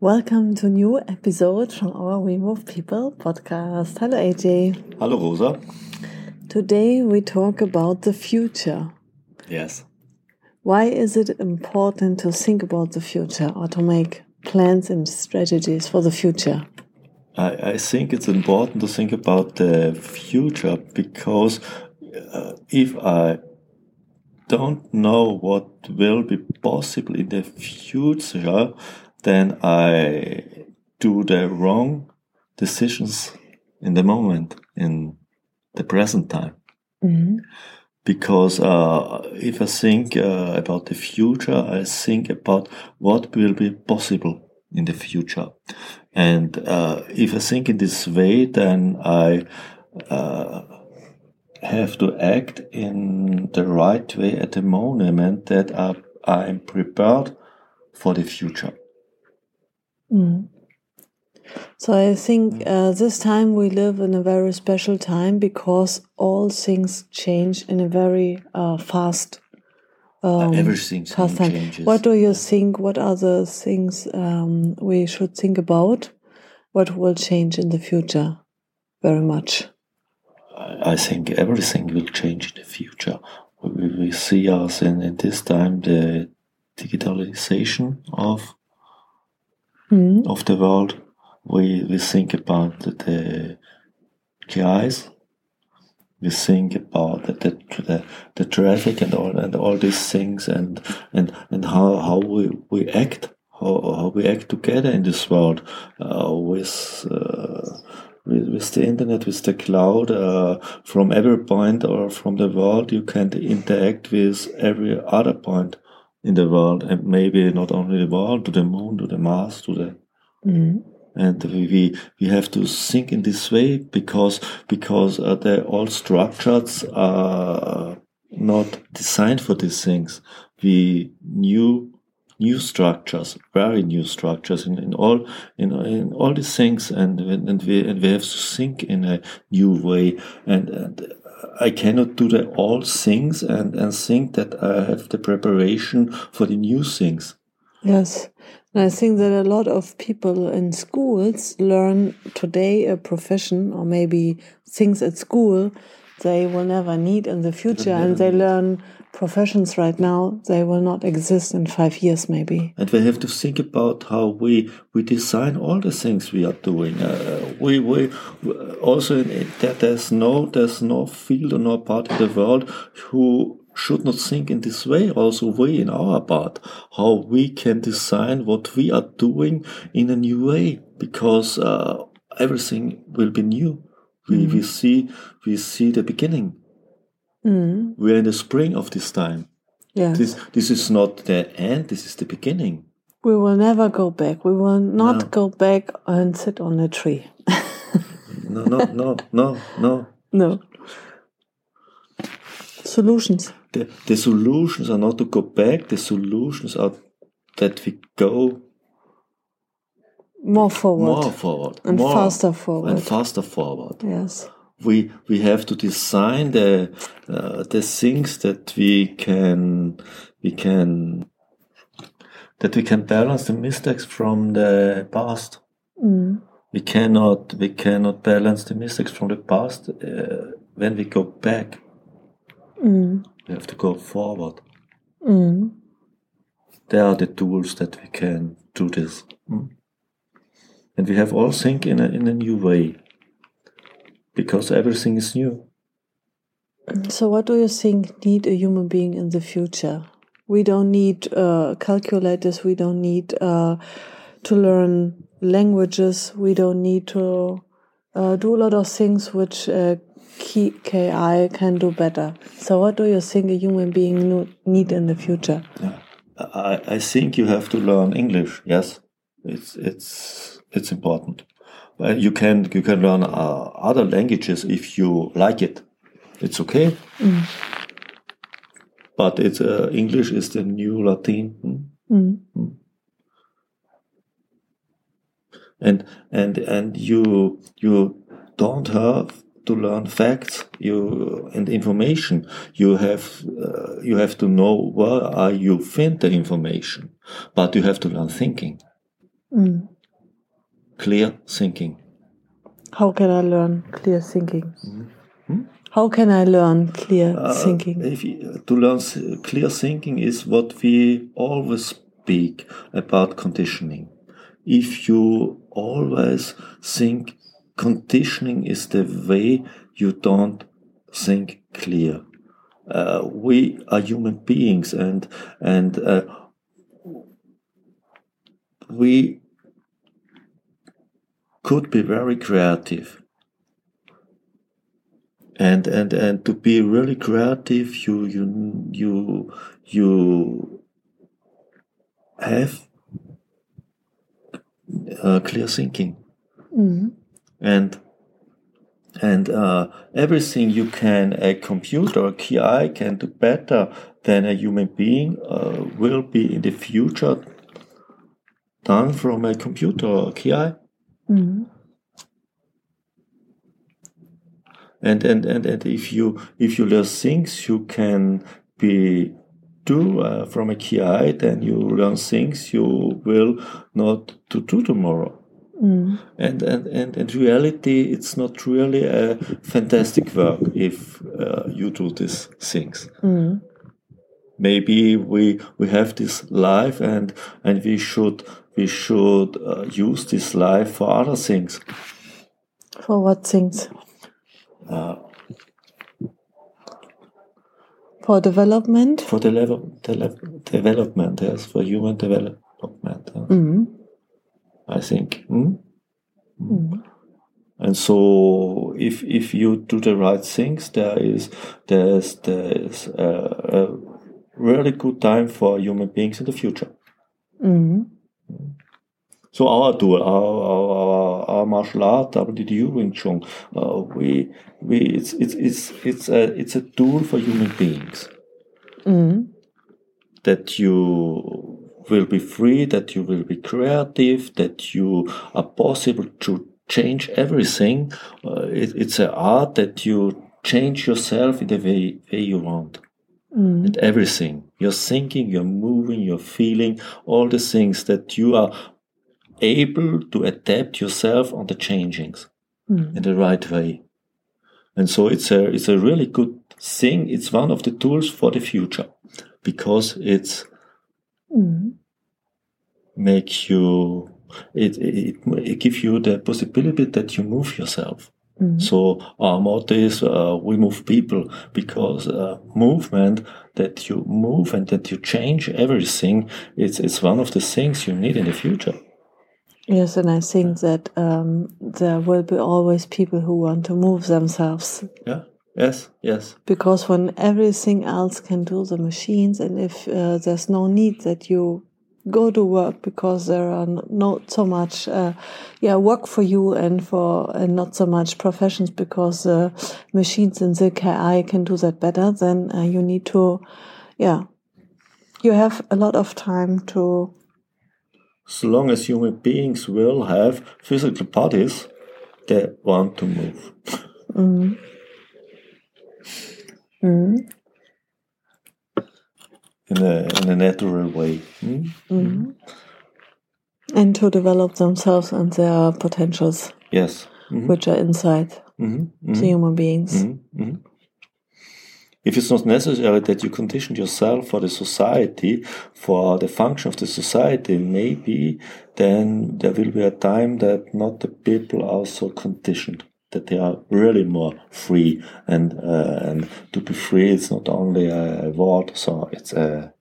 Welcome to a new episode from our We Move People podcast. Hello, AJ. Hello, Rosa. Today we talk about the future. Yes. Why is it important to think about the future or to make plans and strategies for the future? I, I think it's important to think about the future because uh, if I don't know what will be possible in the future, then I do the wrong decisions in the moment, in the present time. Mm-hmm. Because uh, if I think uh, about the future, I think about what will be possible in the future. And uh, if I think in this way, then I uh, have to act in the right way at the moment that I, I'm prepared for the future. Mm. So I think uh, this time we live in a very special time because all things change in a very uh, fast. Um, Everything fast time. changes. What do you think? What are the things um, we should think about? What will change in the future? Very much. I think everything will change in the future. We, we see us in, in this time the digitalization of mm. of the world. We we think about the, GIs. We think about the, the, the, the traffic and all and all these things and and and how how we, we act how, how we act together in this world uh, with, uh, with with the internet with the cloud uh, from every point or from the world you can interact with every other point in the world, and maybe not only the world, to the moon, to the Mars, to the. Mm. And we, we have to think in this way because because uh, the all structures are not designed for these things. We new new structures, very new structures in, in all in, in all these things, and and we and we have to think in a new way. And, and I cannot do the all things and, and think that I have the preparation for the new things. Yes. And I think that a lot of people in schools learn today a profession or maybe things at school they will never need in the future and they learn professions right now, they will not exist in five years, maybe. And we have to think about how we we design all the things we are doing. Uh, we we also that there's no there's no field or no part of the world who should not think in this way. Also, we in our part how we can design what we are doing in a new way because uh, everything will be new. We mm. we see we see the beginning Mm. We're in the spring of this time. Yes. This, this is not the end, this is the beginning. We will never go back. We will not no. go back and sit on a tree. no, no, no, no, no. No. Solutions. The, the solutions are not to go back, the solutions are that we go more forward. More forward. And more faster forward. And faster forward. Yes we we have to design the uh, the things that we can we can that we can balance the mistakes from the past. Mm. We cannot we cannot balance the mistakes from the past uh, when we go back. Mm. We have to go forward. Mm. There are the tools that we can do this, mm. and we have all think in a in a new way because everything is new. So, what do you think need a human being in the future? We don't need uh, calculators. We don't need uh, to learn languages. We don't need to uh, do a lot of things which uh, KI can do better. So, what do you think a human being need in the future? Yeah. I, I think you have to learn English. Yes, it's it's it's important Uh, you can you can learn uh, other languages if you like it. It's okay. But it's uh, English is the new Latin. hmm? Mm. and and and you you don't have to learn facts you and information you have uh, you have to know where are you find the information but you have to learn thinking Mm. Clear thinking How can I learn clear thinking? Hmm? How can I learn clear Uh, thinking? if you, to learn s- clear thinking is what we always speak about conditioning. If you always think conditioning is the way you don't think clear. Uh, we are human beings and and uh, we could be very creative. And and and to be really creative you you you you have uh, clear thinking. Mm. and and uh, everything you can a computer a ki can do better than a human being uh, will be in the future done from a computer or ki Mm. and and and, and if you if you learn things you can be do uh, from a ki then you learn things you will not to do tomorrow Mm. and and and in reality it's not really a fantastic work if uh, you do these things Mm. Maybe we we have this life and and we should we should uh, use this life for other things For what things? uh, For development? for the level, the development yes for human development uh, Mm. i think hmm? Mm. and so if if you do the right things there is there's there's a, a really good time for human beings in the future Mm. so our tool our our, our, martial art WTU Wing Chun uh, we we it's it's it's it's a it's a tool for human beings Mm. that you will be free, that you will be creative, that you are possible to change everything. Uh, it, it's an art that you change yourself in the way, way you want. Mm. And everything. You're thinking, you're moving, you're feeling, all the things that you are able to adapt yourself on the changings Mm. in the right way. And so it's a it's a really good thing. It's one of the tools for the future because it's Mm. make you it, it, it gives you the possibility that you move yourself Mm. so our motto is uh, we move people because uh, movement that you move and that you change everything it's it's one of the things you need in the future. Yes, and I think that um, there will be always people who want to move themselves. Yeah. Yes yes. Because when everything else can do the machines, and if uh, there's no need that you go to work because there are not so much uh, yeah work for you and for and not so much professions because the machines in the KI can do that better, then uh, you need to yeah. You have a lot of time to as long as human beings will have physical bodies they want to move. Mm, mm, in a in a natural way hmm? mm. and to develop themselves and their potentials yes Mhm. which are inside Mhm. the Mhm. human beings. Mhm, mhm. If it's not necessary that you condition yourself for the society, for the function of the society, maybe then there will be a time that not the people are so conditioned, that they are really more free. And uh, and to be free, it's not only a word, so it's a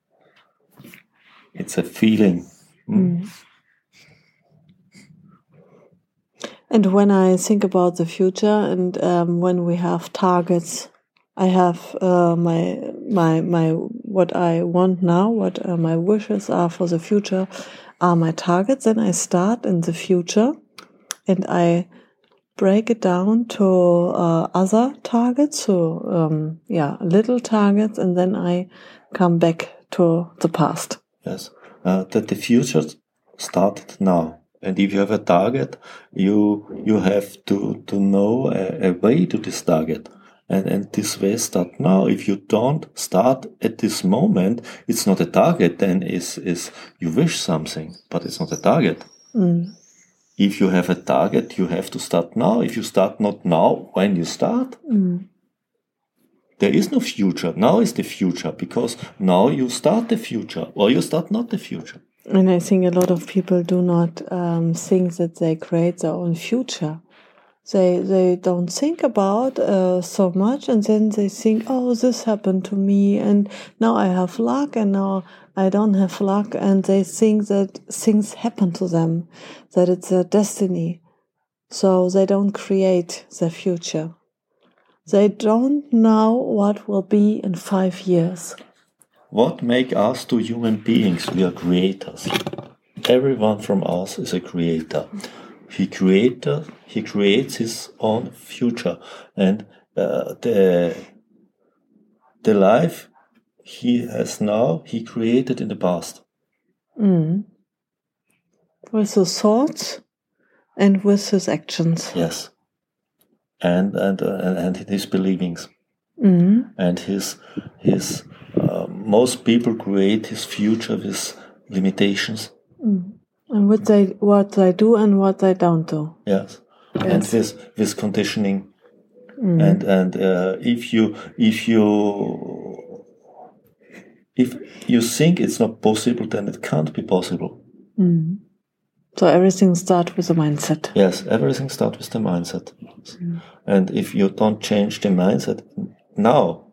it's a feeling. Mm. And when I think about the future and um, when we have targets, I have uh, my my my what I want now, what uh, my wishes are for the future, are my targets. Then I start in the future, and I break it down to uh, other targets, so um, yeah, little targets, and then I come back to the past. Yes, uh, that the future started now. And if you have a target, you you have to to know a, a way to this target. And, and this way start now. If you don't start at this moment, it's not a target. Then is is you wish something, but it's not a target. Mm. If you have a target, you have to start now. If you start not now, when you start, Mm. there is no future. Now is the future because now you start the future or you start not the future. And I think a lot of people do not um, think that they create their own future. They they don't think about uh, so much, and then they think, "Oh, this happened to me, and now I have luck, and now I don't have luck." And they think that things happen to them, that it's their destiny. So they don't create their future. They don't know what will be in five years. What make us to human beings? We are creators. Everyone from us is a creator. He creator. He creates his own future, and uh, the the life he has now, he created in the past. Mm. With his thoughts and with his actions. Yes, and and uh, and, and his believings Mm. and his his. Uh, most people create his future with limitations. And what they what they do and what they don't do. Yes, and Yes. with with conditioning, and and uh, if you if you if you think it's not possible, then it can't be possible. Mm. So everything starts with the mindset. Yes, everything starts with the mindset, and if you don't change the mindset now,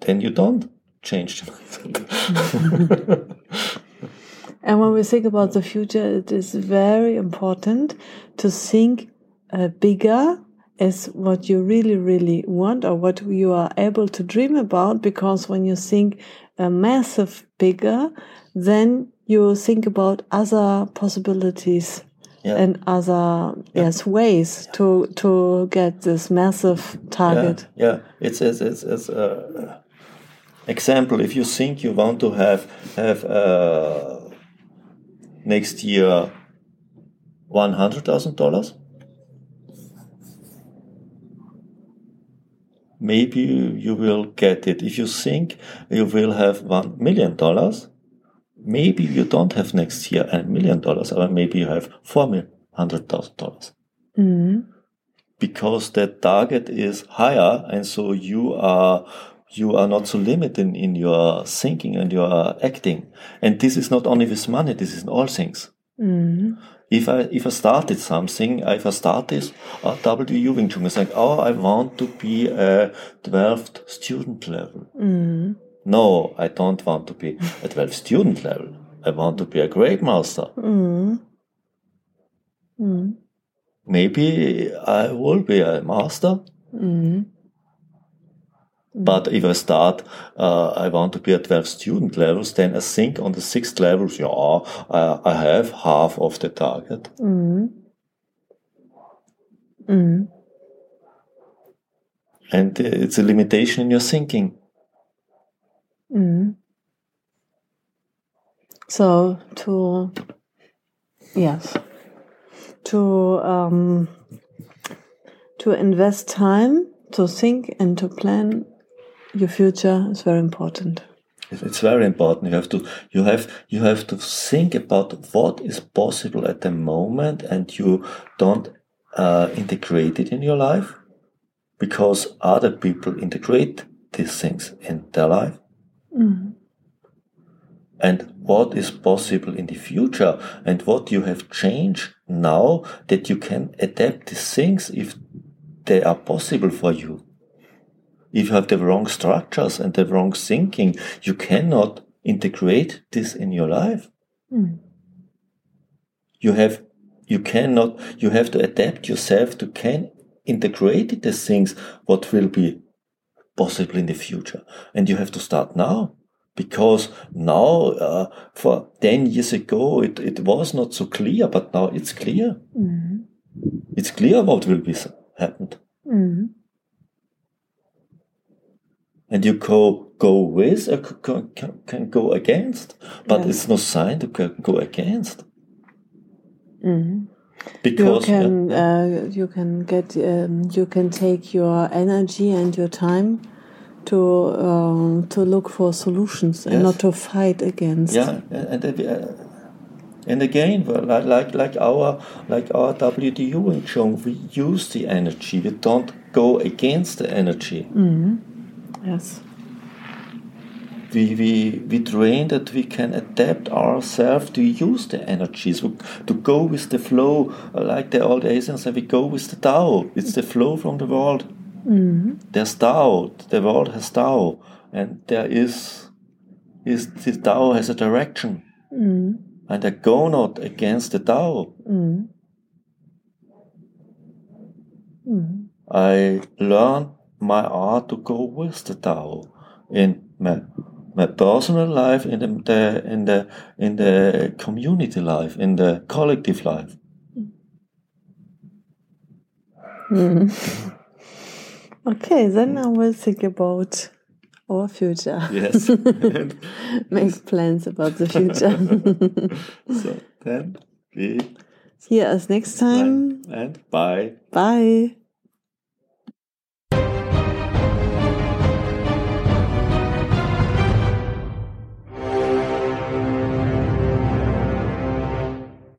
then you don't change the mindset. And when we think about the future, it is very important to think uh, bigger as what you really, really want or what you are able to dream about. Because when you think a massive bigger, then you think about other possibilities Yeah. and other yes ways to to get this massive target. Yeah, yeah. It's it's it's, it's uh, example. If you think you want to have have uh, next year one hundred thousand dollars, maybe you will get it. If you think you will have one million dollars, maybe you don't have next year a million dollars, or maybe you have four hundred thousand dollars Mhm. because that target is higher and so you are you are not so limited in, your thinking and your acting and this is not only with money this is in all things Mhm. If I if I started something, if I start this uh, W Wing Chun, it's like, oh, I want to be a twelfth student level. Mhm. No, I don't want to be a twelfth student level. I want to be a great master. Mhm. Mhm. Maybe I will be a master, Mhm. But if I start, uh, I want to be at 12 student levels, then I think on the sixth levels, yeah, I, I have half of the target. Mhm. Mhm. And uh, it's a limitation in your thinking. Mhm. So to yes, to um, to invest time to think and to plan your future is very important. It's- very important. You have to, you have, you have to think about what is possible at the moment and you don't uh, integrate it in your life because other people integrate these things in their life. Mhm. and what is possible in the future and what you have changed now that you can adapt these things if they are possible for you. If you have the wrong structures and the wrong thinking, you cannot integrate this in your life. Mm. You have, you cannot, you have to adapt yourself to can integrate the things what will be possible in the future. And you have to start now because now uh, for 10 years ago it, it was not so clear but now it's clear Mhm. it's clear what will be happened Mhm. And you go go with or c- can, can go against but Yeah. it's no sign to go- against Mhm. You because can yeah, uh, you can get um, you can take your energy and your time to um, to look for solutions and not to fight against. yeah and and, uh, and again like like like our like our WTU Wing Chun we use the energy we don't go against the energy Yes. we, we, we train that we can adapt ourselves to use the energies, to, go with the flow, uh, like the old Asians say, we go with the Tao. It's the flow from the world. Mm-hmm. There's Tao, the world has Tao, and there is, is the Tao has a direction. Mm-hmm. And I go not against the Tao. Mm-hmm. I learn my art to go with the Tao in my my personal life, in the, the in the in the community life, in the collective life. Mm-hmm. Okay, then I will think about our future. Yes. Make plans about the future. so then we See us next time. and bye. Bye.